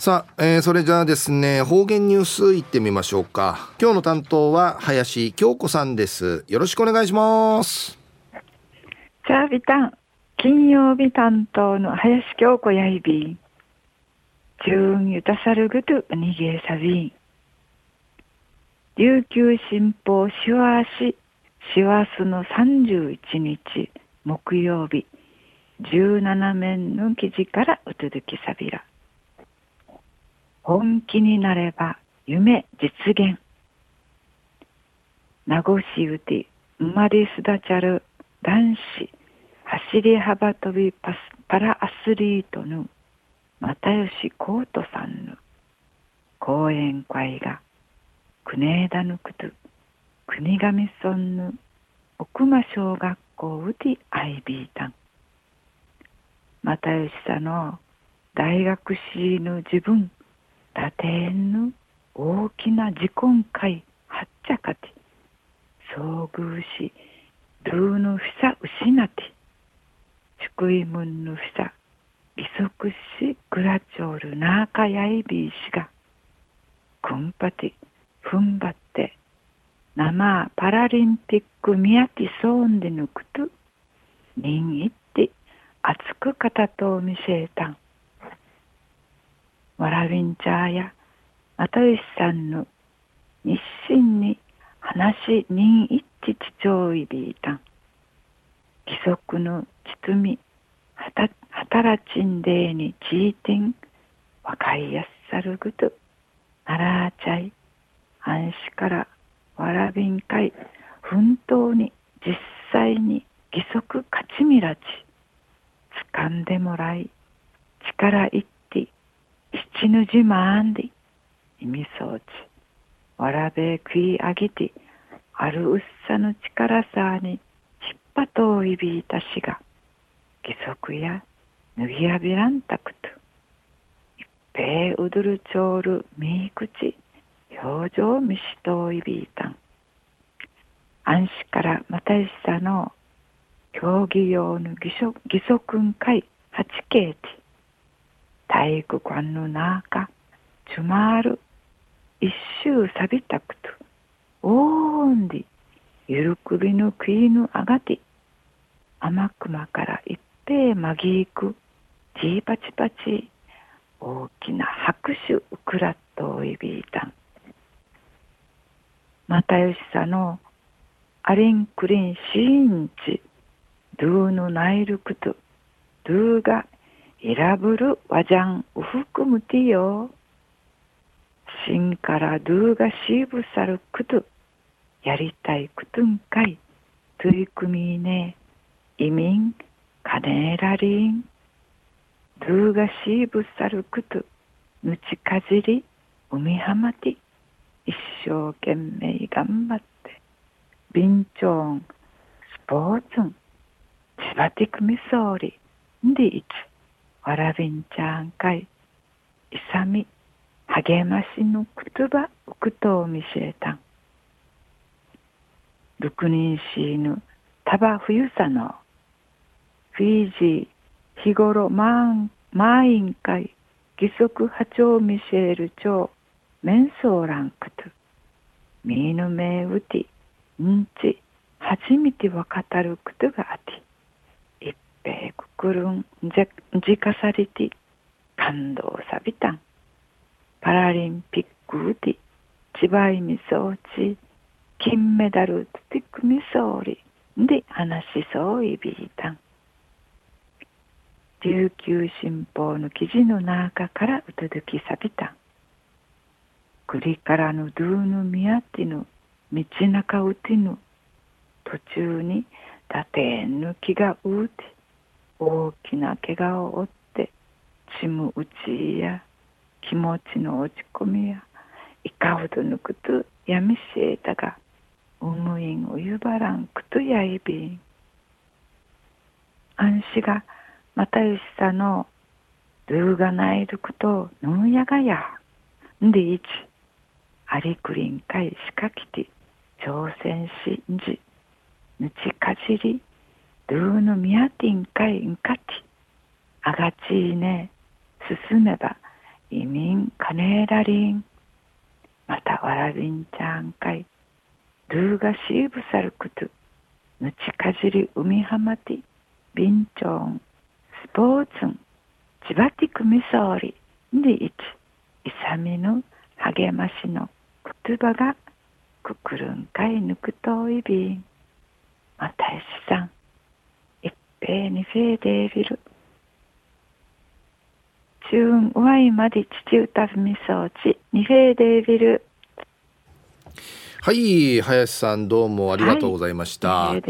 さあ、えー、それじゃあですね、方言ニュースいってみましょうか。今日の担当は林京子さんです。よろしくお願いします。じゃあ、ビタン。金曜日担当の林京子やいびん。中ゆたさるぐとにげさびん。琉球新報しわし、しわすの31日木曜日、17面の記事からうつづきさびら。本気になれば夢実現。名護市うて生まれすだちゃる男子走り幅跳びパスパラアスリートの又吉幸人さんの講演会が国枝のくと国頭村の奥間小学校うてアイビータン又吉さんの大学史の自分打点の大きな自根会はっちゃかて遭遇しルーのふさ失って祝いむんのふさ利息しグラチョールナーカヤイビーしがくんぱてふんばって生パラリンピックみやきそうでぬくと人いって熱く方と見せたん。わらびんちゃーや。又吉さんの日清に話人一致地長いびいた。ん規則のちつみはた働ちんでいにちいてん。わかいやっさるぐと。ならあちゃい。安心からわらびんかい。奮闘に実際に義足勝ちみらち。掴んでもらい力いっ七ぬじまんで、意味装置、わらべ食いあげて、あるうっさの力さに、ちっぱとういびいたしが、義足や脱ぎやびらんたくと、一平うどるちょうるみいくち、表情みしとういびいたん。安心からまたいしさの、競技用の義足んかい八景て、体育館の中ちゅまる一周さびたくとおーんでゆるくびのくいぬあがて甘くまから一平まぎいくちーパチパチ大きな拍手うくらっといびいたん。またよしさのアリンクリンシーンチドゥーのナイルクトドゥーがイラブルワジャンウフクムティヨシンからドゥーがシーブサルクトやりたいクトンかいトゥイクミーネ移民カネーラリンドゥーがシーブサルクトぬちかじり海浜ティ一生懸命頑張って。ビンチョーンスポーツン千葉ティクミソーリンディイツわらびんちゃんかい、いさみ、励ましの言葉、うくとを見せえたん。六人しーぬ、たば冬さの、フィージー、日頃マン、マイン会、義足波長ミシェール長、メンソーランクト、ミーヌメウティ、んち、初めてわかたることがあって、べくくるんじじかされて感動さびたんパラリンピックで千葉井みそうち金メダルつてくみそうりで話しそういびいたん琉球新報の記事の中からうとどきさびたん栗からのドゥーヌミヤティの道中うてぬ。途中に打点抜きがうて。大きな怪我を負って血むうちや気持ちの落ち込みやいかほどぬくとやみしえたがうむいんうゆばらんくとやいびん。安心がまたよしさのルーがないることぬんやがやんでいちありくりんかいしかきて挑戦しんじぬちかじり。ルーヌミアティンカインカティアガチーネ進めば移民カネーラリンまたわらびんちゃんかいルーガシーブサルクトぬちかじり海浜ティビンチョンスポーツンチバティクミソーリでいちイサミの励ましの言葉がくくるんかいぬくといびんまたいしさん一平にフェーデービルチューンワイまで父歌みそうち。にフェーデービルはい林さんどうもありがとうございました、はい、